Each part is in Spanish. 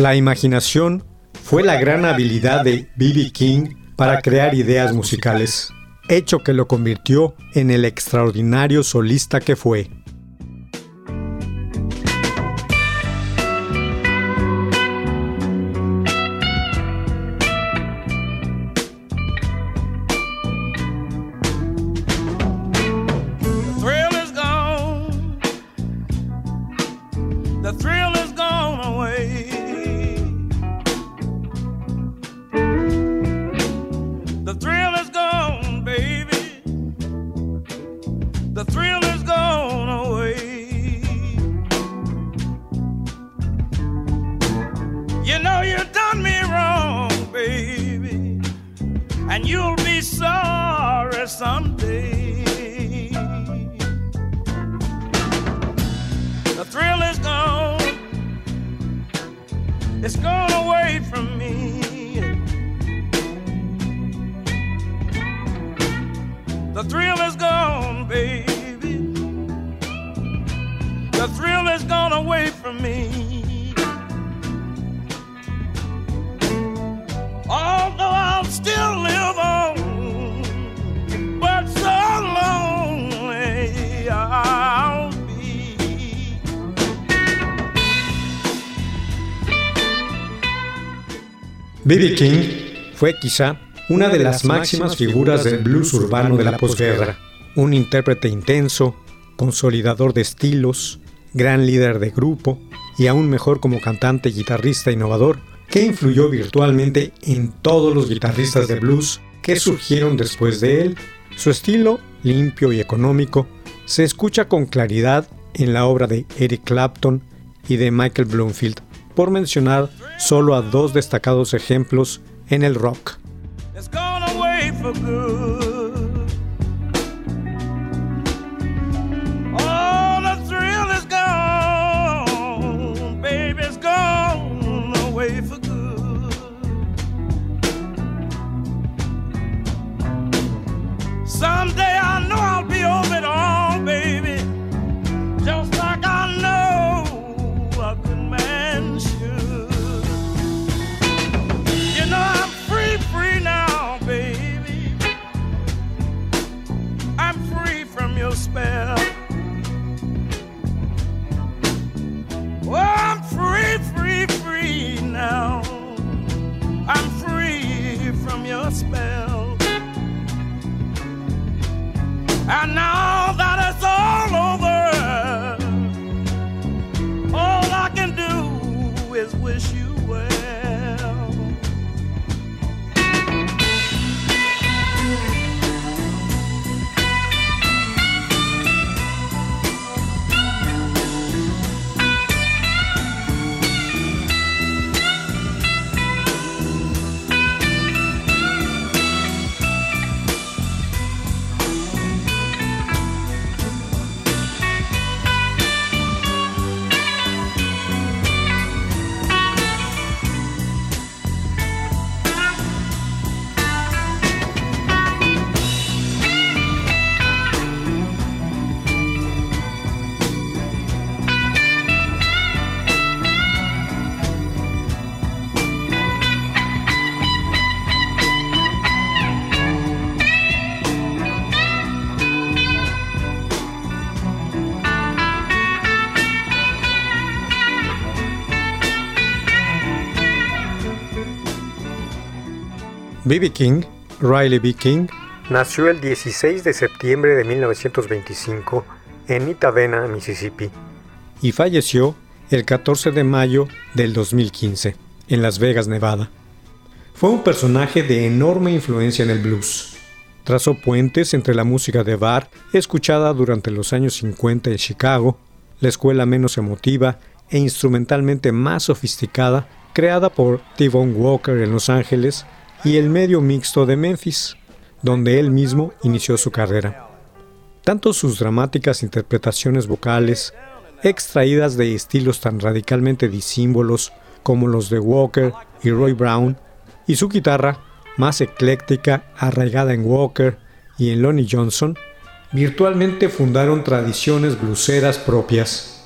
La imaginación fue la gran habilidad de B.B. King para crear ideas musicales, hecho que lo convirtió en el extraordinario solista que fue. B.B. King fue quizá una de las máximas figuras del blues urbano de la posguerra, un intérprete intenso, consolidador de estilos, gran líder de grupo y aún mejor como cantante, guitarrista innovador, que influyó virtualmente en todos los guitarristas de blues que surgieron después de él. Su estilo, limpio y económico, se escucha con claridad en la obra de Eric Clapton y de Michael Bloomfield, por mencionar solo a dos destacados ejemplos en el rock. B.B. King, Riley B. King, nació el 16 de septiembre de 1925 en Itavena, Mississippi, y falleció el 14 de mayo del 2015 en Las Vegas, Nevada. Fue un personaje de enorme influencia en el blues. Trazó puentes entre la música de bar, escuchada durante los años 50 en Chicago, la escuela menos emotiva e instrumentalmente más sofisticada, creada por T-Bone Walker en Los Ángeles, y el medio mixto de Memphis, donde él mismo inició su carrera. Tanto sus dramáticas interpretaciones vocales, extraídas de estilos tan radicalmente disímbolos como los de Walker y Roy Brown, y su guitarra, más ecléctica, arraigada en Walker y en Lonnie Johnson, virtualmente fundaron tradiciones bluseras propias.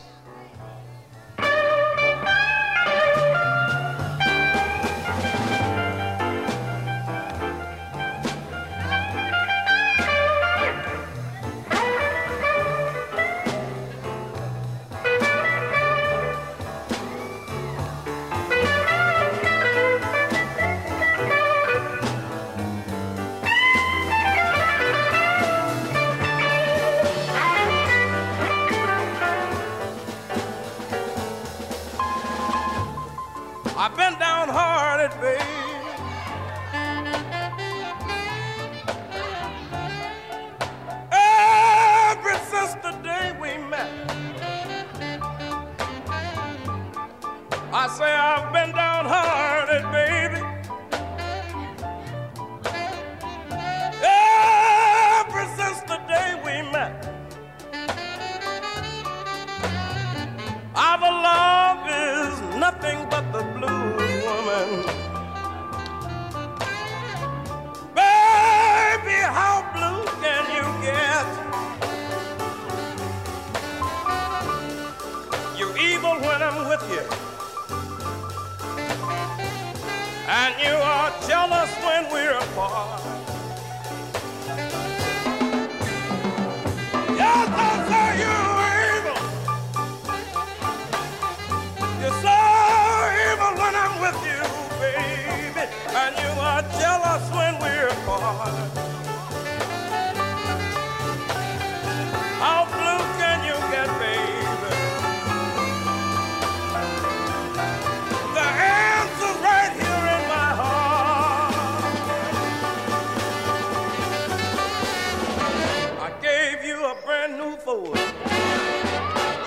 brand new Ford.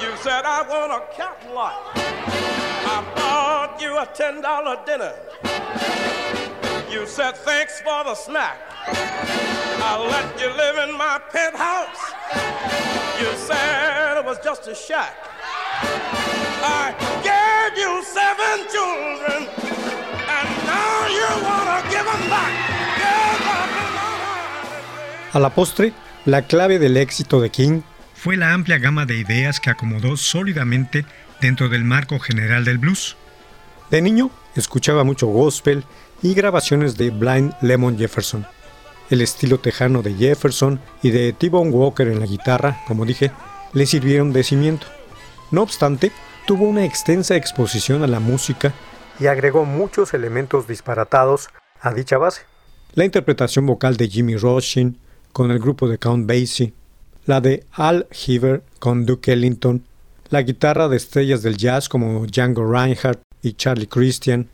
You said I want a cat lot. I bought you a ten dollar dinner. You said thanks for the snack. I let you live in my penthouse. You said it was just a shack. I gave you seven children, and now you wanna give them back. A la postre la clave del éxito de King fue la amplia gama de ideas que acomodó sólidamente dentro del marco general del blues. De niño, escuchaba mucho gospel y grabaciones de Blind Lemon Jefferson. El estilo tejano de Jefferson y de T-Bone Walker en la guitarra, como dije, le sirvieron de cimiento. No obstante, tuvo una extensa exposición a la música y agregó muchos elementos disparatados a dicha base. La interpretación vocal de Jimmy Roshin con el grupo de Count Basie, la de Al Heaver con Duke Ellington, la guitarra de estrellas del jazz como Django Reinhardt y Charlie Christian,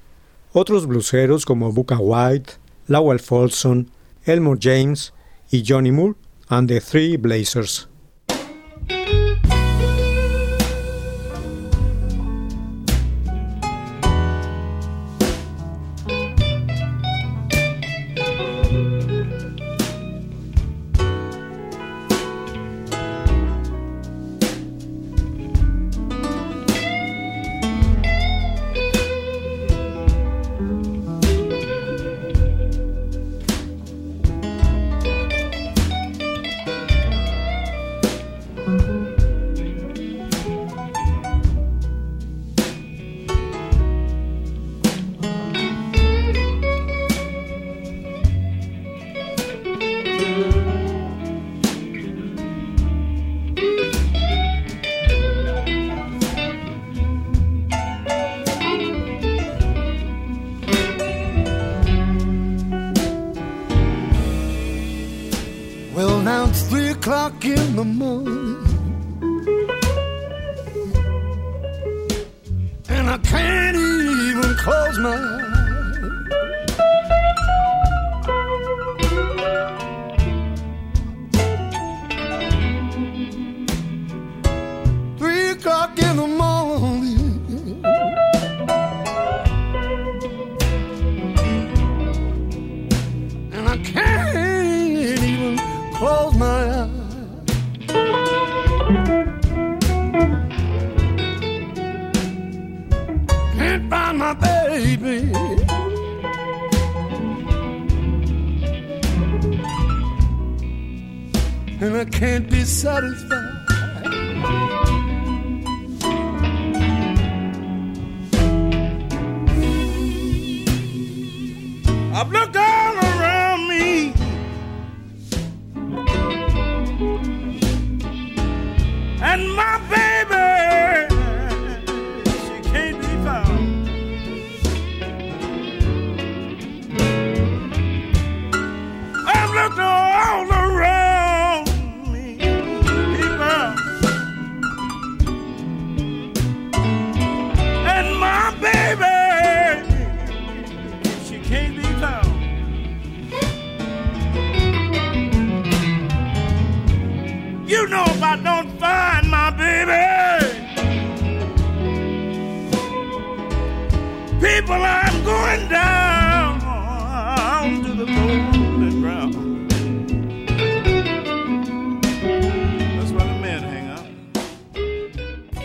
otros bluseros como Booker White, Lowell Folsom, Elmore James y Johnny Moore and the Three Blazers. find my baby. And I can't be satisfied. I've looked up.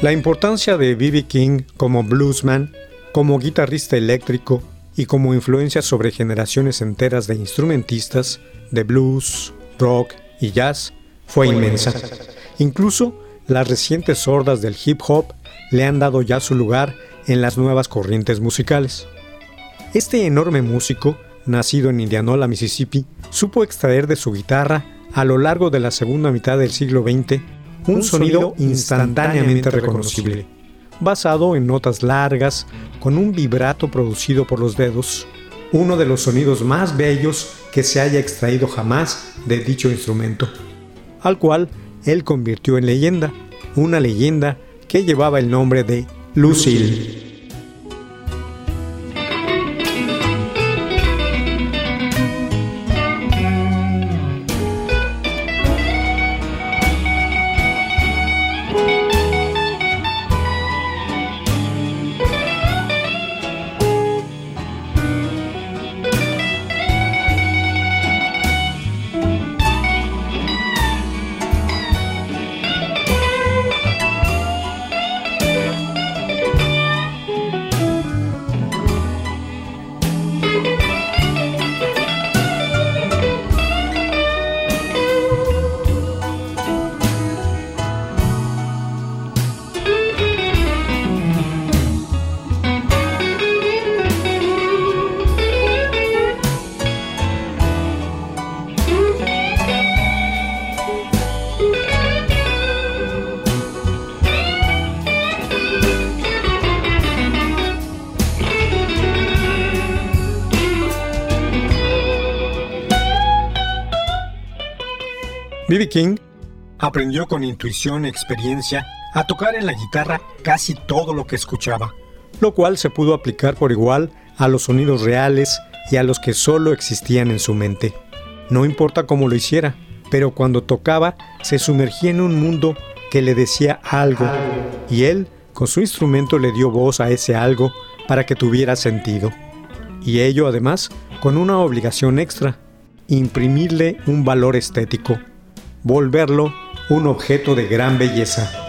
La importancia de B.B. King como bluesman, como guitarrista eléctrico y como influencia sobre generaciones enteras de instrumentistas de blues, rock y jazz fue inmensa. Incluso las recientes hordas del hip hop le han dado ya su lugar en las nuevas corrientes musicales. Este enorme músico, nacido en Indianola, Mississippi, supo extraer de su guitarra a lo largo de la segunda mitad del siglo XX un sonido instantáneamente reconocible, basado en notas largas con un vibrato producido por los dedos, uno de los sonidos más bellos que se haya extraído jamás de dicho instrumento, al cual él convirtió en leyenda, una leyenda que llevaba el nombre de Lucille. B.B. King aprendió con intuición y experiencia a tocar en la guitarra casi todo lo que escuchaba, lo cual se pudo aplicar por igual a los sonidos reales y a los que solo existían en su mente. No importa cómo lo hiciera, pero cuando tocaba se sumergía en un mundo que le decía algo, y él con su instrumento le dio voz a ese algo para que tuviera sentido. Y ello además con una obligación extra, imprimirle un valor estético volverlo un objeto de gran belleza.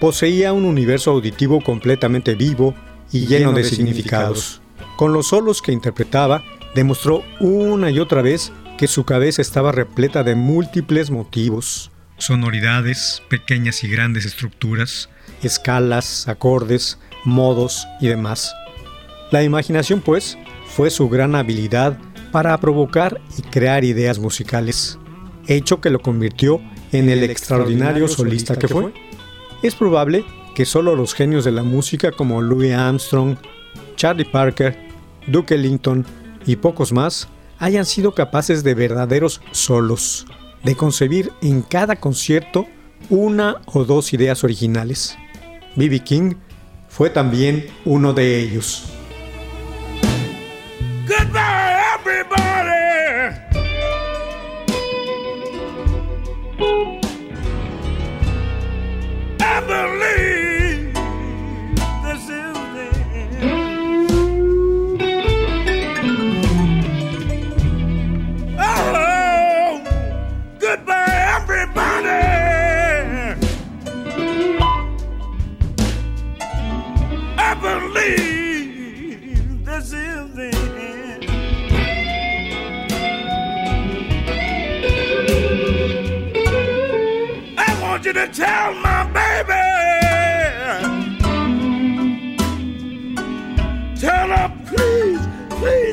Poseía un universo auditivo completamente vivo y lleno de significados. Con los solos que interpretaba, demostró una y otra vez que su cabeza estaba repleta de múltiples motivos, sonoridades, pequeñas y grandes estructuras, escalas, acordes, modos y demás. La imaginación, pues, fue su gran habilidad para provocar y crear ideas musicales, hecho que lo convirtió en el extraordinario solista que fue. Es probable que solo los genios de la música como Louis Armstrong, Charlie Parker, Duke Ellington y pocos más hayan sido capaces de verdaderos solos, de concebir en cada concierto una o dos ideas originales. B.B. King fue también uno de ellos.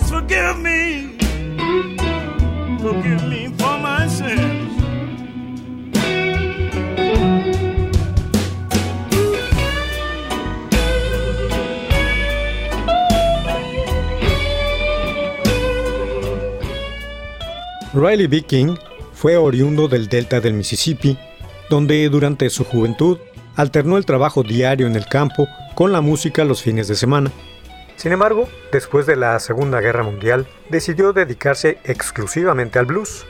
Forgive me. Forgive me for my sins. Riley B. King fue oriundo del delta del Mississippi donde durante su juventud alternó el trabajo diario en el campo con la música los fines de semana. Sin embargo, después de la Segunda Guerra Mundial, decidió dedicarse exclusivamente al blues.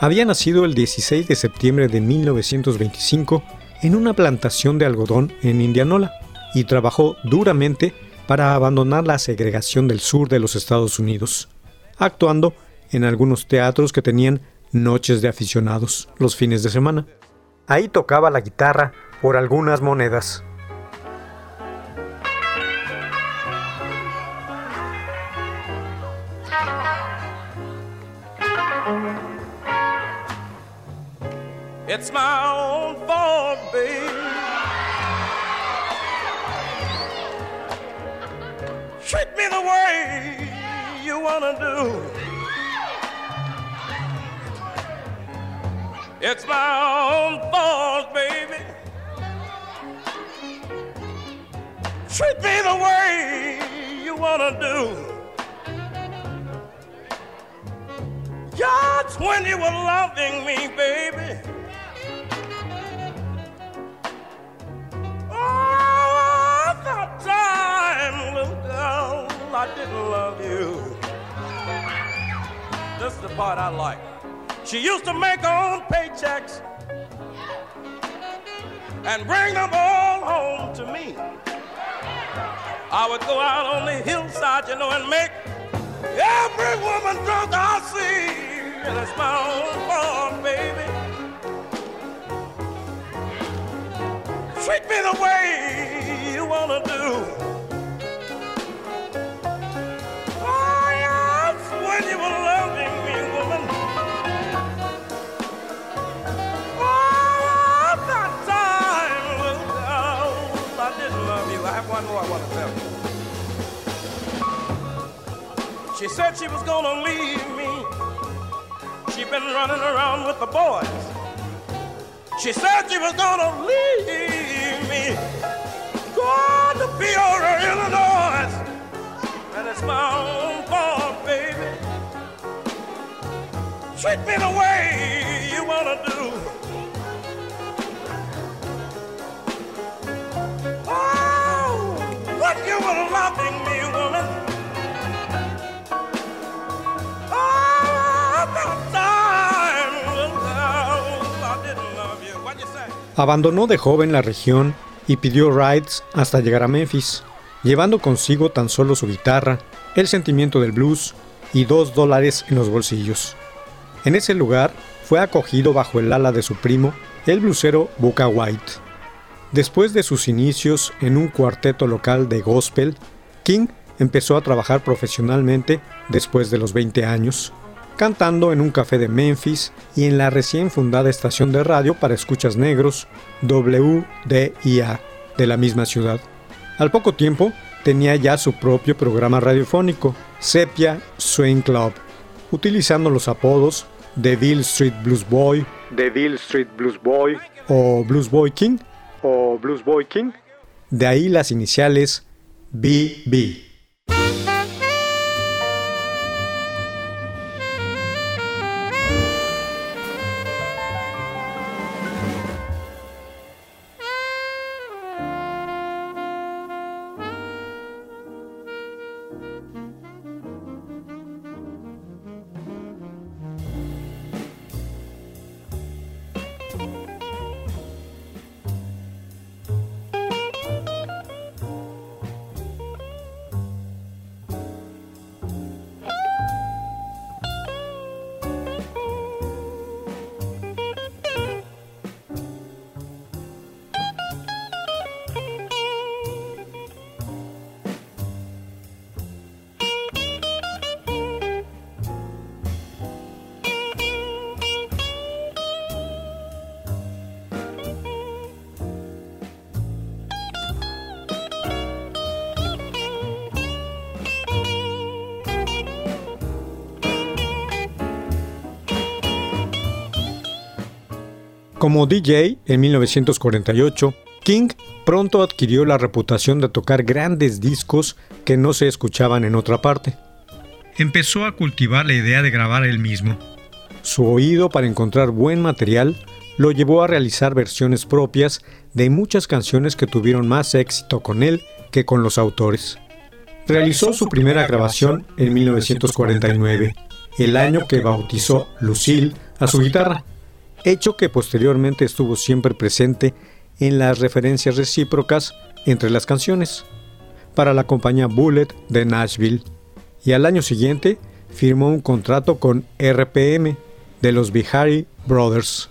Había nacido el 16 de septiembre de 1925 en una plantación de algodón en Indianola y trabajó duramente para abandonar la segregación del sur de los Estados Unidos, actuando en algunos teatros que tenían noches de aficionados los fines de semana. Ahí tocaba la guitarra por algunas monedas. My own fault, baby. Treat me the way you wanna do. Just when you were loving me, baby. Oh, that time, little girl, I didn't love you. This is the part I like. She used to make her own paychecks and bring them all home to me. I would go out on the hillside, you know, and make every woman drunk I see. And it's my own fault, baby. Treat me the way you wanna do. I tell you. She said she was gonna leave me. She been running around with the boys. She said she was gonna leave me. Going to Peoria, Illinois. And it's my own fault, baby. Treat me the way you wanna do. Abandonó de joven la región y pidió rides hasta llegar a Memphis, llevando consigo tan solo su guitarra, el sentimiento del blues y dos dólares en los bolsillos. En ese lugar fue acogido bajo el ala de su primo, el blusero Buka White. Después de sus inicios en un cuarteto local de gospel, King empezó a trabajar profesionalmente después de los 20 años, cantando en un café de Memphis y en la recién fundada estación de radio para escuchas negros WDIA de la misma ciudad. Al poco tiempo tenía ya su propio programa radiofónico, Sepia Swing Club, utilizando los apodos de Bill Street Blues Boy, Bill Street Blues Boy o Blues Boy King o Blues Boy King. De ahí las iniciales BB. Como DJ en 1948, King pronto adquirió la reputación de tocar grandes discos que no se escuchaban en otra parte. Empezó a cultivar la idea de grabar él mismo. Su oído para encontrar buen material lo llevó a realizar versiones propias de muchas canciones que tuvieron más éxito con él que con los autores. Realizó su primera grabación en 1949, el año que bautizó Lucille a su guitarra, hecho que posteriormente estuvo siempre presente en las referencias recíprocas entre las canciones, para la compañía Bullet de Nashville, y al año siguiente firmó un contrato con RPM de los Bihari Brothers.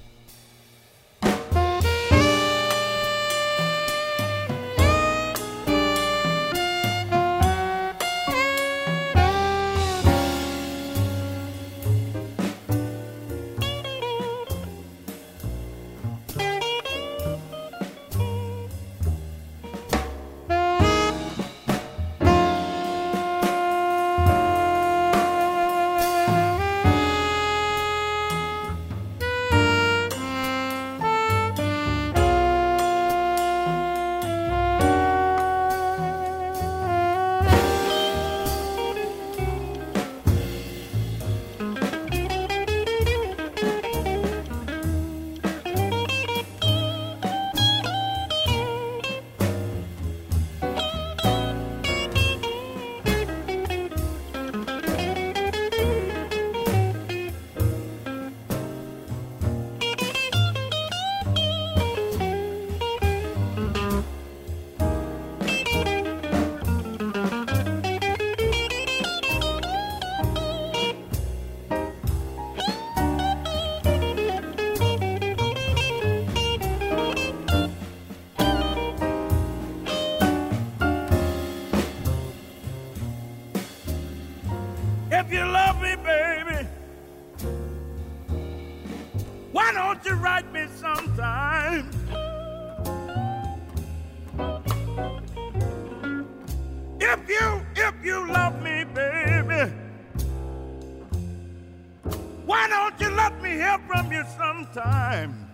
Let me hear from you sometime.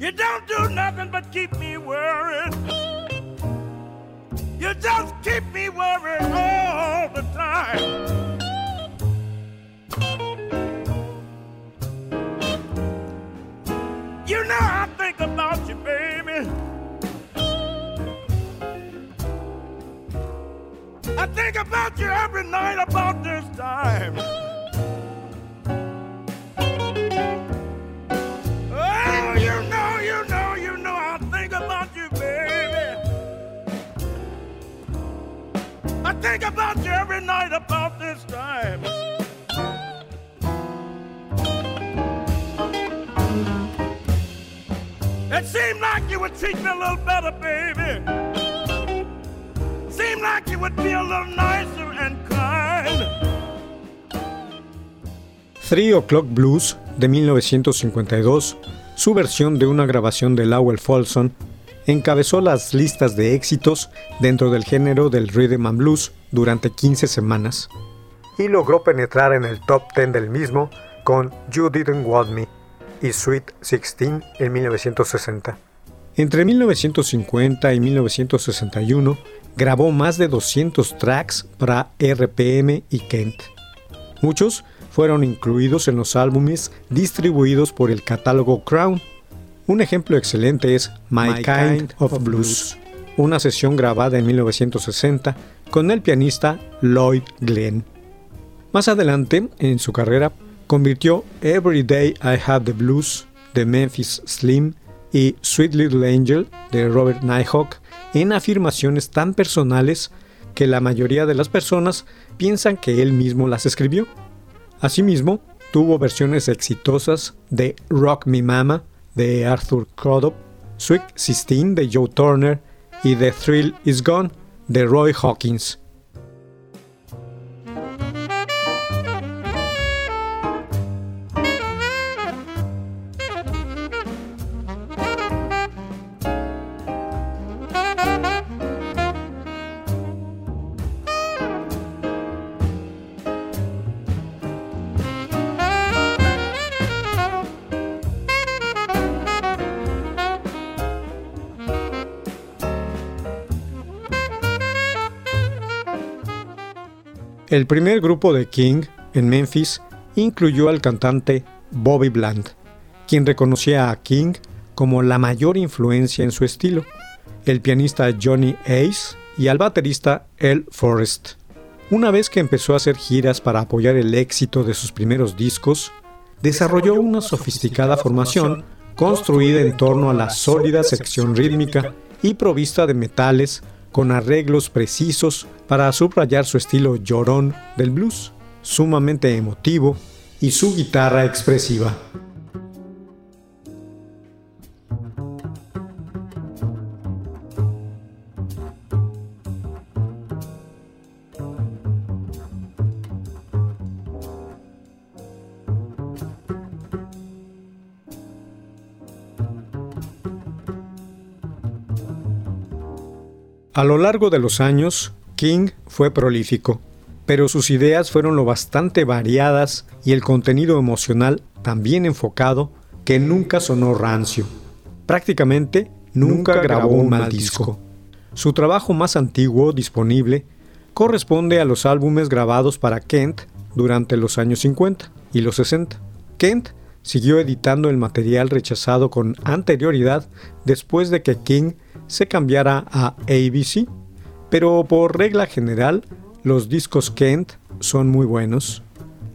You don't do nothing but keep me worried. You just keep me worried all the time. You know I think about you, baby. I think about you every night about this time. Oh, you know, you know, you know, I think about you, baby. I think about you every night about this time. It seemed like you would treat me a little better, baby. Three O'Clock Blues de 1952, su versión de una grabación de Lowell Folsom, encabezó las listas de éxitos dentro del género del rhythm and blues durante 15 semanas y logró penetrar en el top 10 del mismo con You Didn't Want Me y Sweet 16 en 1960. Entre 1950 y 1961 grabó más de 200 tracks para RPM y Kent. Muchos fueron incluidos en los álbumes distribuidos por el catálogo Crown. Un ejemplo excelente es My, kind, of Blues, una sesión grabada en 1960 con el pianista Lloyd Glenn. Más adelante, en su carrera, convirtió Every Day I Have the Blues de Memphis Slim y Sweet Little Angel de Robert Nighthawk en afirmaciones tan personales que la mayoría de las personas piensan que él mismo las escribió. Asimismo, tuvo versiones exitosas de Rock Me Mama de Arthur Crudup, Sweet 16 de Joe Turner y The Thrill Is Gone de Roy Hawkins. El primer grupo de King en Memphis incluyó al cantante Bobby Bland, quien reconocía a King como la mayor influencia en su estilo, el pianista Johnny Ace y al baterista El Forrest. Una vez que empezó a hacer giras para apoyar el éxito de sus primeros discos, desarrolló una sofisticada formación construida en torno a la sólida sección rítmica y provista de metales con arreglos precisos para subrayar su estilo llorón del blues, sumamente emotivo, y su guitarra expresiva. A lo largo de los años, King fue prolífico, pero sus ideas fueron lo bastante variadas y el contenido emocional tan bien enfocado que nunca sonó rancio. Prácticamente nunca grabó un mal disco. Su trabajo más antiguo disponible corresponde a los álbumes grabados para Kent durante los años 50 y los 60. Kent siguió editando el material rechazado con anterioridad después de que King se cambiara a ABC, pero por regla general los discos Kent son muy buenos.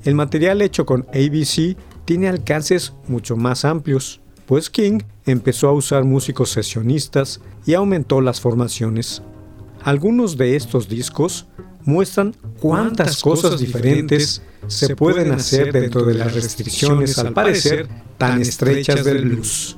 El material hecho con ABC tiene alcances mucho más amplios, pues King empezó a usar músicos sesionistas y aumentó las formaciones. Algunos de estos discos muestran cuántas cosas diferentes se pueden hacer dentro de las restricciones al parecer tan estrechas del blues.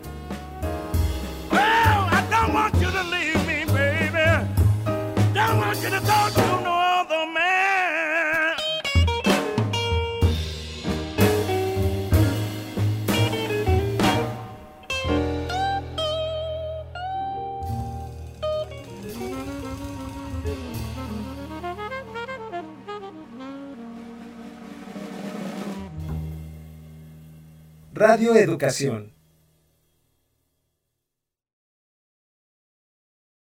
Radio Educación.